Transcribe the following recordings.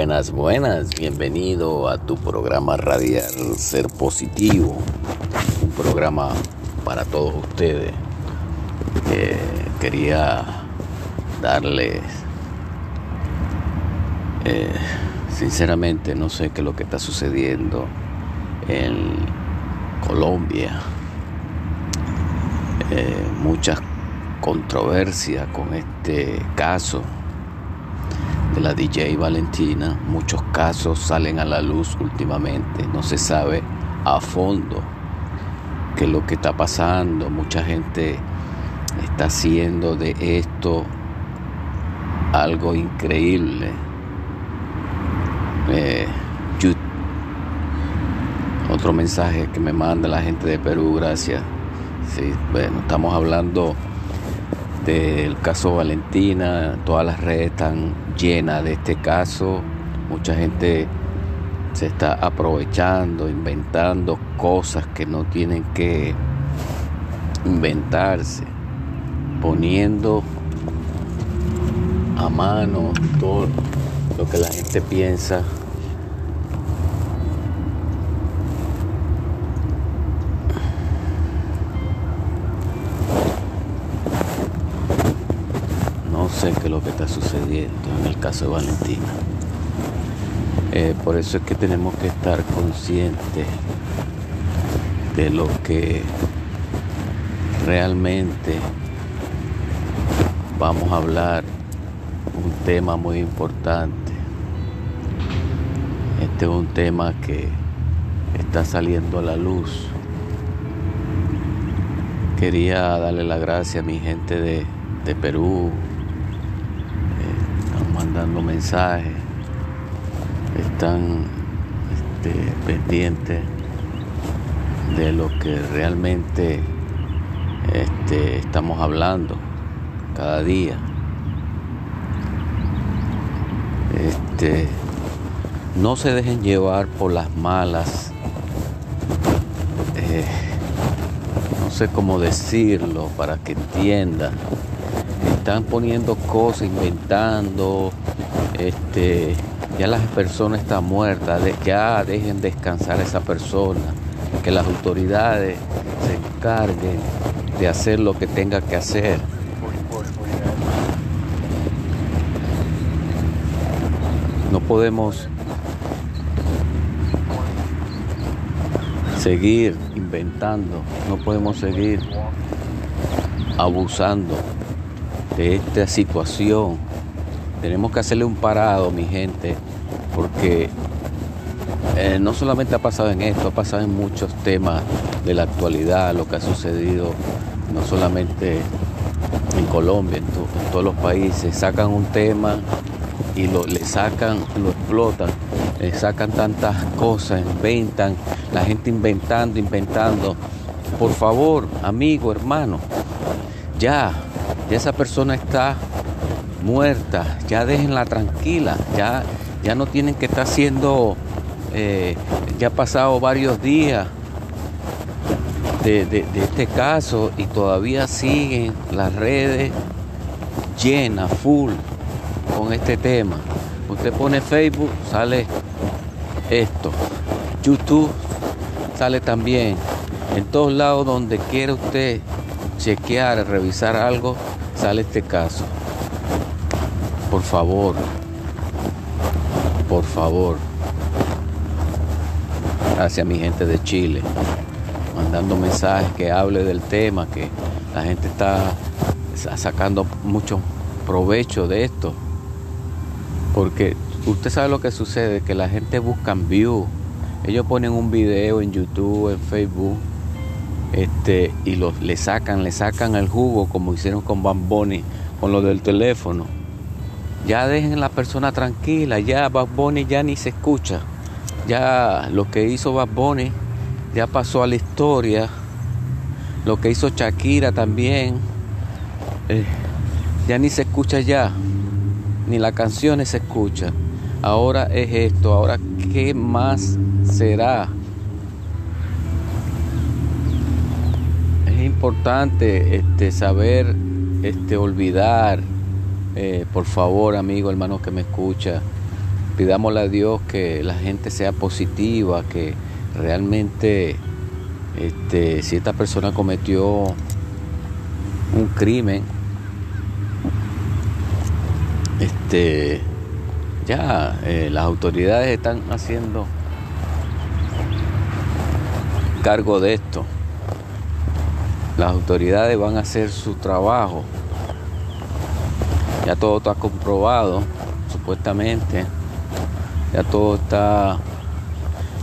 Buenas, buenas, bienvenido a tu programa radial Ser Positivo, un programa para todos ustedes. Eh, quería darles, eh, sinceramente no sé qué es lo que está sucediendo en Colombia, eh, muchas controversias con este caso de la DJ Valentina. Muchos casos salen a la luz últimamente. No se sabe a fondo qué es lo que está pasando. Mucha gente está haciendo de esto algo increíble. Eh, otro mensaje que me manda la gente de Perú, gracias. Sí, bueno, estamos hablando del caso Valentina, todas las redes están llenas de este caso, mucha gente se está aprovechando, inventando cosas que no tienen que inventarse, poniendo a mano todo lo que la gente piensa sé qué es lo que está sucediendo en el caso de Valentina. Eh, por eso es que tenemos que estar conscientes de lo que realmente vamos a hablar, un tema muy importante. Este es un tema que está saliendo a la luz. Quería darle la gracia a mi gente de, de Perú, mandando mensajes, están este, pendientes de lo que realmente este, estamos hablando cada día. Este, no se dejen llevar por las malas, eh, no sé cómo decirlo para que entiendan están poniendo cosas, inventando, este, ya la persona está muerta, ya dejen descansar a esa persona, que las autoridades se encarguen de hacer lo que tenga que hacer. No podemos seguir inventando, no podemos seguir abusando esta situación. Tenemos que hacerle un parado, mi gente, porque eh, no solamente ha pasado en esto, ha pasado en muchos temas de la actualidad, lo que ha sucedido no solamente en Colombia, en, todos los países, sacan un tema y lo, le sacan, lo explotan, le sacan tantas cosas, inventan, la gente inventando, inventando. Por favor, amigo, hermano, ya, ya esa persona está muerta, ya déjenla tranquila, ya, ya no tienen que estar haciendo, eh, ya ha pasado varios días de, de, este caso y todavía siguen las redes llenas, full, con este tema. Usted pone Facebook, sale esto, YouTube sale también, en todos lados donde quiera usted chequear, revisar algo, sale este caso. Por favor, por favor, hacia mi gente de Chile, mandando mensajes que hable del tema, que la gente está sacando mucho provecho de esto. Porque usted sabe lo que sucede, que la gente busca view. Ellos ponen un video en YouTube, en Facebook, este, y los, le sacan, le sacan el jugo como hicieron con Bamboni, con lo del teléfono. Ya dejen a la persona tranquila, ya Bad ya ni se escucha. Ya lo que hizo Bad ya pasó a la historia. Lo que hizo Shakira también. Eh, ya ni se escucha ya. Ni la canción se escucha. Ahora es esto. Ahora, ¿qué más será? Importante este, saber este, olvidar, eh, por favor, amigo, hermano que me escucha, pidámosle a Dios que la gente sea positiva, que realmente este, si esta persona cometió un crimen, este, ya eh, las autoridades están haciendo cargo de esto. Las autoridades van a hacer su trabajo. Ya todo está comprobado, supuestamente. Ya todo está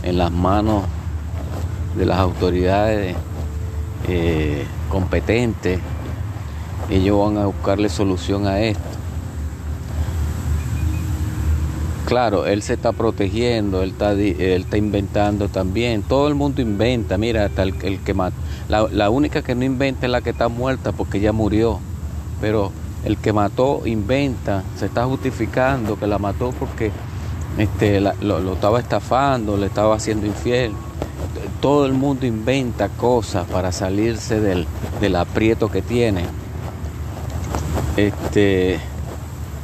en las manos de las autoridades eh, competentes. Ellos van a buscarle solución a esto. Claro, él se está protegiendo, él está, inventando también. Todo el mundo inventa. Mira, hasta el, que mata. La, única que no inventa es la que está muerta porque ya murió. Pero el que mató inventa, se está justificando que la mató porque este, lo, estaba estafando, le estaba haciendo infiel. Todo el mundo inventa cosas para salirse del, del aprieto que tiene. Este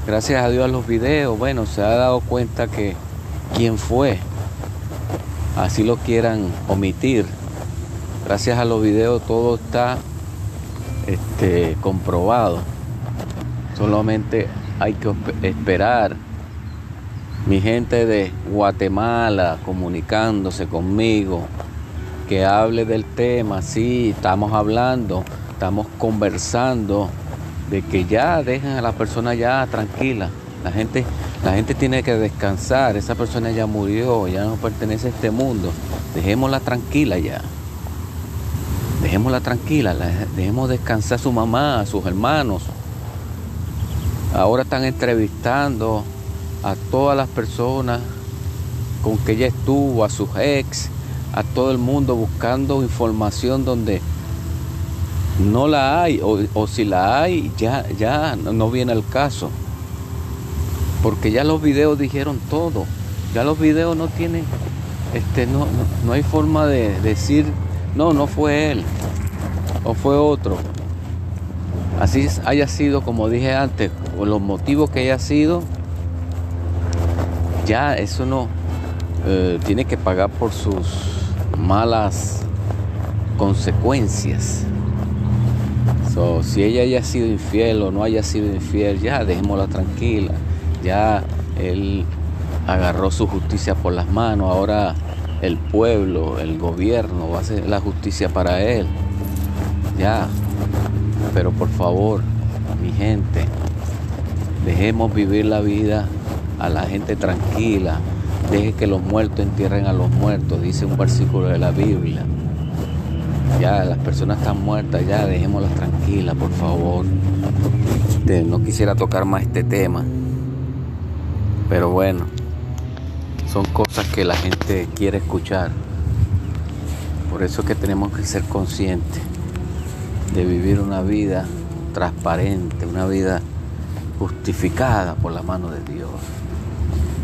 gracias a Dios a los videos, bueno, se ha dado cuenta que quién fue, así lo quieran omitir. Gracias a los videos todo está este, comprobado. Solamente hay que esperar. Mi gente de Guatemala comunicándose conmigo, que hable del tema, sí, estamos hablando, estamos conversando de que ya dejen a la persona ya tranquila. La gente, la gente tiene que descansar. Esa persona ya murió, ya no pertenece a este mundo. Dejémosla tranquila ya. Dejémosla tranquila, dejemos descansar a su mamá, a sus hermanos. Ahora están entrevistando a todas las personas con que ella estuvo, a sus ex, a todo el mundo buscando información donde no la hay o, si la hay ya, ya no viene al caso. Porque ya los videos dijeron todo. Ya los videos no tienen, este, no, no, hay forma de decir, no, no fue él o fue otro. Así haya sido, como dije antes, o los motivos que haya sido, ya eso no eh, tiene que pagar por sus malas consecuencias si ella haya sido infiel o no haya sido infiel, ya dejémosla tranquila. Ya él agarró su justicia por las manos. Ahora el pueblo, el gobierno va a hacer la justicia para él. Ya. Pero por favor, mi gente, dejemos vivir la vida a la gente tranquila. Deje que los muertos entierren a los muertos, dice un versículo de la Biblia. Ya, las personas están muertas, ya dejémoslas tranquilas, por favor. Este, no quisiera tocar más este tema. Pero bueno, son cosas que la gente quiere escuchar. Por eso es que tenemos que ser conscientes de vivir una vida transparente, una vida justificada por la mano de Dios.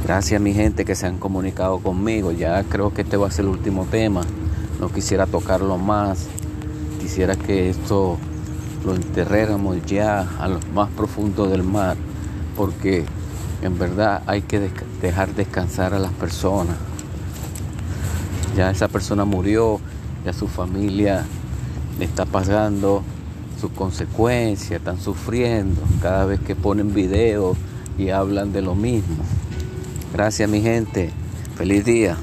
Gracias a mi gente que se han comunicado conmigo. Ya creo que este va a ser el último tema no quisiera tocarlo más, quisiera que esto lo enterráramos ya a lo más profundo del mar, porque en verdad hay que dejar descansar a las personas. Ya esa persona murió, ya su familia le está pagando sus consecuencias, están sufriendo cada vez que ponen videos y hablan de lo mismo. Gracias mi gente, feliz día.